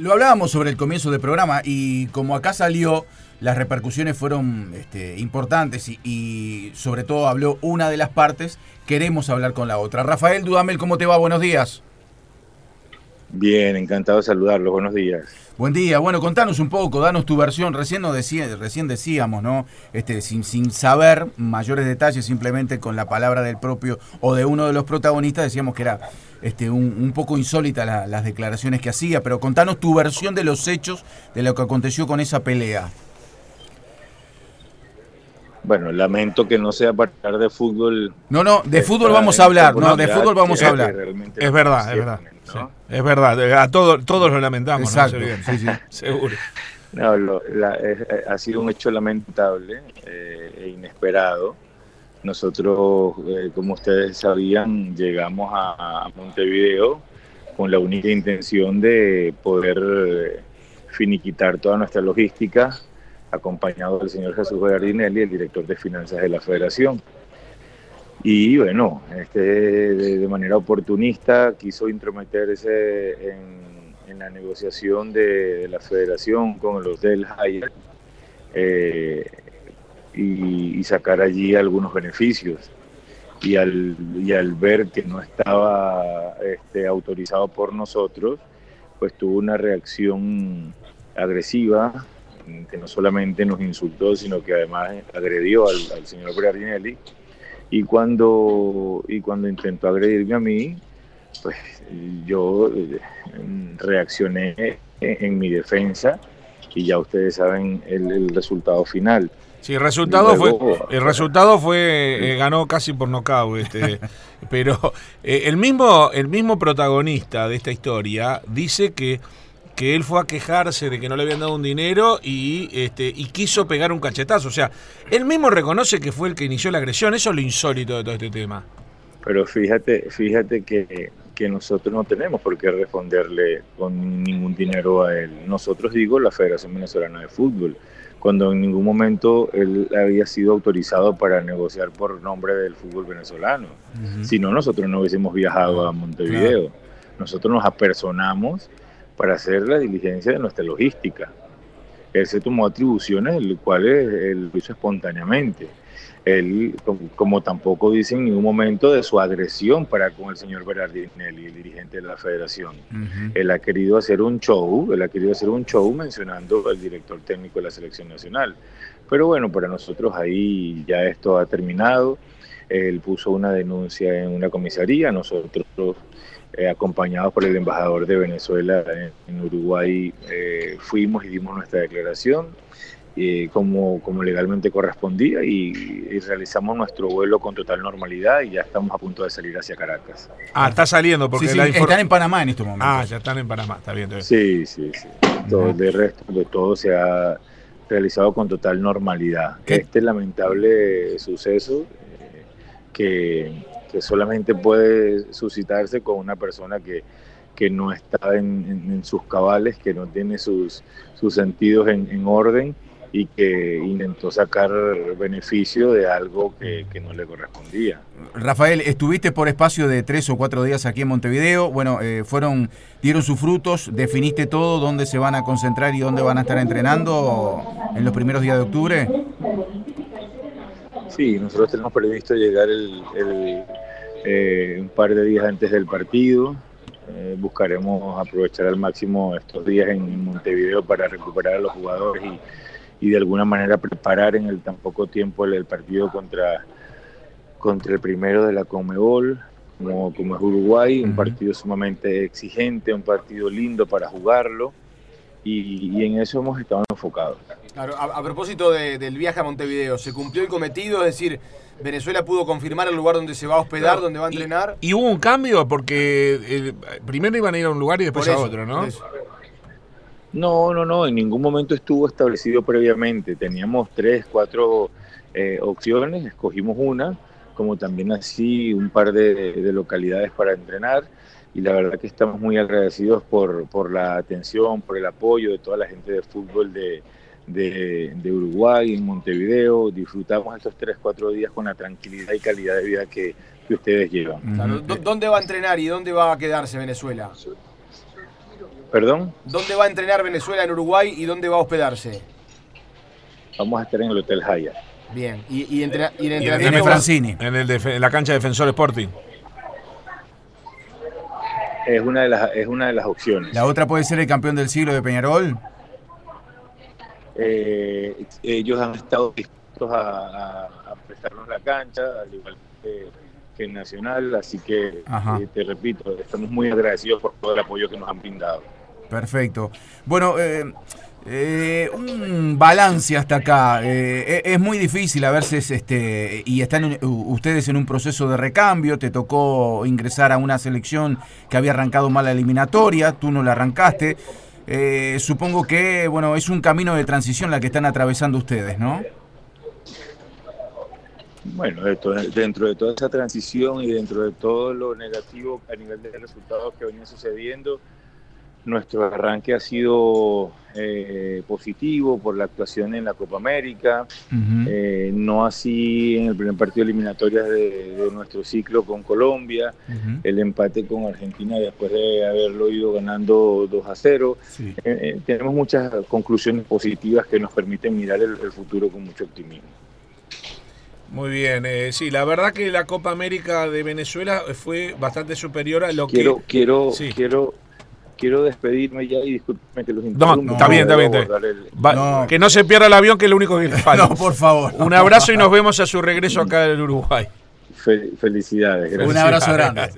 Lo hablábamos sobre el comienzo del programa y como acá salió, las repercusiones fueron este, importantes y, sobre todo habló una de las partes, queremos hablar con la otra. Rafael Dudamel, ¿cómo te va? Buenos días. Bien, encantado de saludarlo. Buenos días. Buen día. Bueno, contanos un poco, danos tu versión. Recién nos decía, recién decíamos, ¿no? Este, sin, sin saber mayores detalles, simplemente con la palabra del propio o de uno de los protagonistas, decíamos que era este, un, poco insólita las declaraciones que hacía, pero contanos tu versión de los hechos de lo que aconteció con esa pelea. Bueno, lamento que no sea para hablar de fútbol. No, no, de fútbol vamos a hablar, no, de fútbol vamos a hablar. Es verdad, es verdad. Es verdad, a todos, todos lo lamentamos. Exacto, sí, sí, seguro. No, eh, ha sido un hecho lamentable eh, e inesperado. Nosotros, eh, como ustedes sabían, llegamos a, Montevideo con la única intención de poder finiquitar toda nuestra logística, acompañado del señor Jesús Gardinelli, el director de finanzas de la federación. Y bueno, este, de, manera oportunista quiso intrometerse en, la negociación de, la federación con los del Hyatt eh, y, sacar allí algunos beneficios. Y al, y al ver que no estaba este, autorizado por nosotros, pues tuvo una reacción agresiva, que no solamente nos insultó, sino que además agredió al, al señor Berardinelli y cuando, y cuando intentó agredirme a mí, pues yo eh, reaccioné en, mi defensa y ya ustedes saben el, resultado final. Sí, el resultado fue, el resultado fue, eh, ganó casi por nocaut, este, pero eh, el mismo, el mismo protagonista de esta historia dice que que él fue a quejarse de que no le habían dado un dinero y, este, y quiso pegar un cachetazo. O sea, él mismo reconoce que fue el que inició la agresión. Eso es lo insólito de todo este tema. Pero fíjate, fíjate que, que nosotros no tenemos por qué responderle con ningún dinero a él. Nosotros digo la Federación Venezolana de Fútbol, cuando en ningún momento él había sido autorizado para negociar por nombre del fútbol venezolano. Si no, nosotros no hubiésemos viajado a Montevideo. Nosotros nos apersonamos para hacer la diligencia de nuestra logística. Él se tomó atribuciones, el cual él lo hizo espontáneamente. Él, como, tampoco dice en ningún momento de su agresión para con el señor Berardinelli, el dirigente de la federación. Él ha querido hacer un show, él ha querido hacer un show mencionando al director técnico de la selección nacional. Pero bueno, para nosotros ahí ya esto ha terminado. Él puso una denuncia en una comisaría, nosotros eh, acompañados por el embajador de Venezuela en, Uruguay, eh, fuimos y dimos nuestra declaración eh, como, como legalmente correspondía y, realizamos nuestro vuelo con total normalidad y ya estamos a punto de salir hacia Caracas. Ah, está saliendo porque están en Panamá en este momento. Ah, ya están en Panamá, está bien. Sí, sí, sí. Todo, de resto de todo se ha realizado con total normalidad. Este lamentable suceso que que solamente puede suscitarse con una persona que, que no está en, sus cabales, que no tiene sus, sus sentidos en, orden y que intentó sacar beneficio de algo que, no le correspondía. Rafael, estuviste por espacio de tres o cuatro días aquí en Montevideo, bueno, eh, fueron, dieron sus frutos, definiste todo, dónde se van a concentrar y dónde van a estar entrenando en los primeros días de octubre. Sí, nosotros tenemos previsto llegar el, eh, un par de días antes del partido. Eh, buscaremos aprovechar al máximo estos días en Montevideo para recuperar a los jugadores y, y de alguna manera preparar en el tan poco tiempo el, partido contra, contra el primero de la Comebol, como, como es Uruguay, un partido sumamente exigente, un partido lindo para jugarlo y, en eso hemos estado enfocados. Claro, a, propósito del viaje a Montevideo, ¿se cumplió el cometido? Es decir, Venezuela pudo confirmar el lugar donde se va a hospedar, donde va a entrenar. Y, hubo un cambio porque eh, primero iban a ir a un lugar y después a otro, ¿no? No, no, no, en ningún momento estuvo establecido previamente. Teníamos tres, cuatro eh, opciones, escogimos una, como también así un par de localidades para entrenar y la verdad que estamos muy agradecidos por, por la atención, por el apoyo de toda la gente de fútbol de, de, Uruguay, en Montevideo. Disfrutamos estos 3, 4 días con la tranquilidad y calidad de vida que, ustedes llevan. ¿Dónde va a entrenar y dónde va a quedarse Venezuela? ¿Perdón? ¿Dónde va a entrenar Venezuela en Uruguay y dónde va a hospedarse? Vamos a estar en el Hotel Hyatt. Bien, y, y, entrena- y en Y en, entrenamiento el- va- Francini. en el defe- en la cancha de Defensor Sporting. Es una de las, es una de las opciones. La otra puede ser el campeón del siglo de Peñarol. Eh, ellos han estado dispuestos a, a- a prestarnos la cancha, al igual que, que el Nacional, así que eh, te repito, estamos muy agradecidos por todo el apoyo que nos han brindado. Perfecto. Bueno, eh, eh, un balance hasta acá. Eh, e- es muy difícil a veces, este, y están ustedes en un proceso de recambio. Te tocó ingresar a una selección que había arrancado mal la eliminatoria, tú no la arrancaste. Eh, supongo que, bueno, es un camino de transición la que están atravesando ustedes, ¿no? Bueno, dentro de toda esa transición y dentro de todo lo negativo a nivel de resultados que venían sucediendo, nuestro arranque ha sido eh, positivo por la actuación en la Copa América, Ujú. eh, no así en el primer partido eliminatorio de, de nuestro ciclo con Colombia, el empate con Argentina después de haberlo ido ganando 2 a 0. Sí. Eh, eh, tenemos muchas conclusiones positivas que nos permiten mirar el- el futuro con mucho optimismo. Muy bien, eh, sí, la verdad que la Copa América de Venezuela fue bastante superior a lo quiero, que... quiero, sí. quiero, quiero despedirme ya y discúlpeme que los No, interrumpa, está bien, está bien, está bien. Va- No. Que no se pierda el avión, que es lo único que le falta. No, por favor. Un abrazo y nos vemos a su regreso acá en Uruguay. Fe- felicidades. gracias. Un abrazo grande.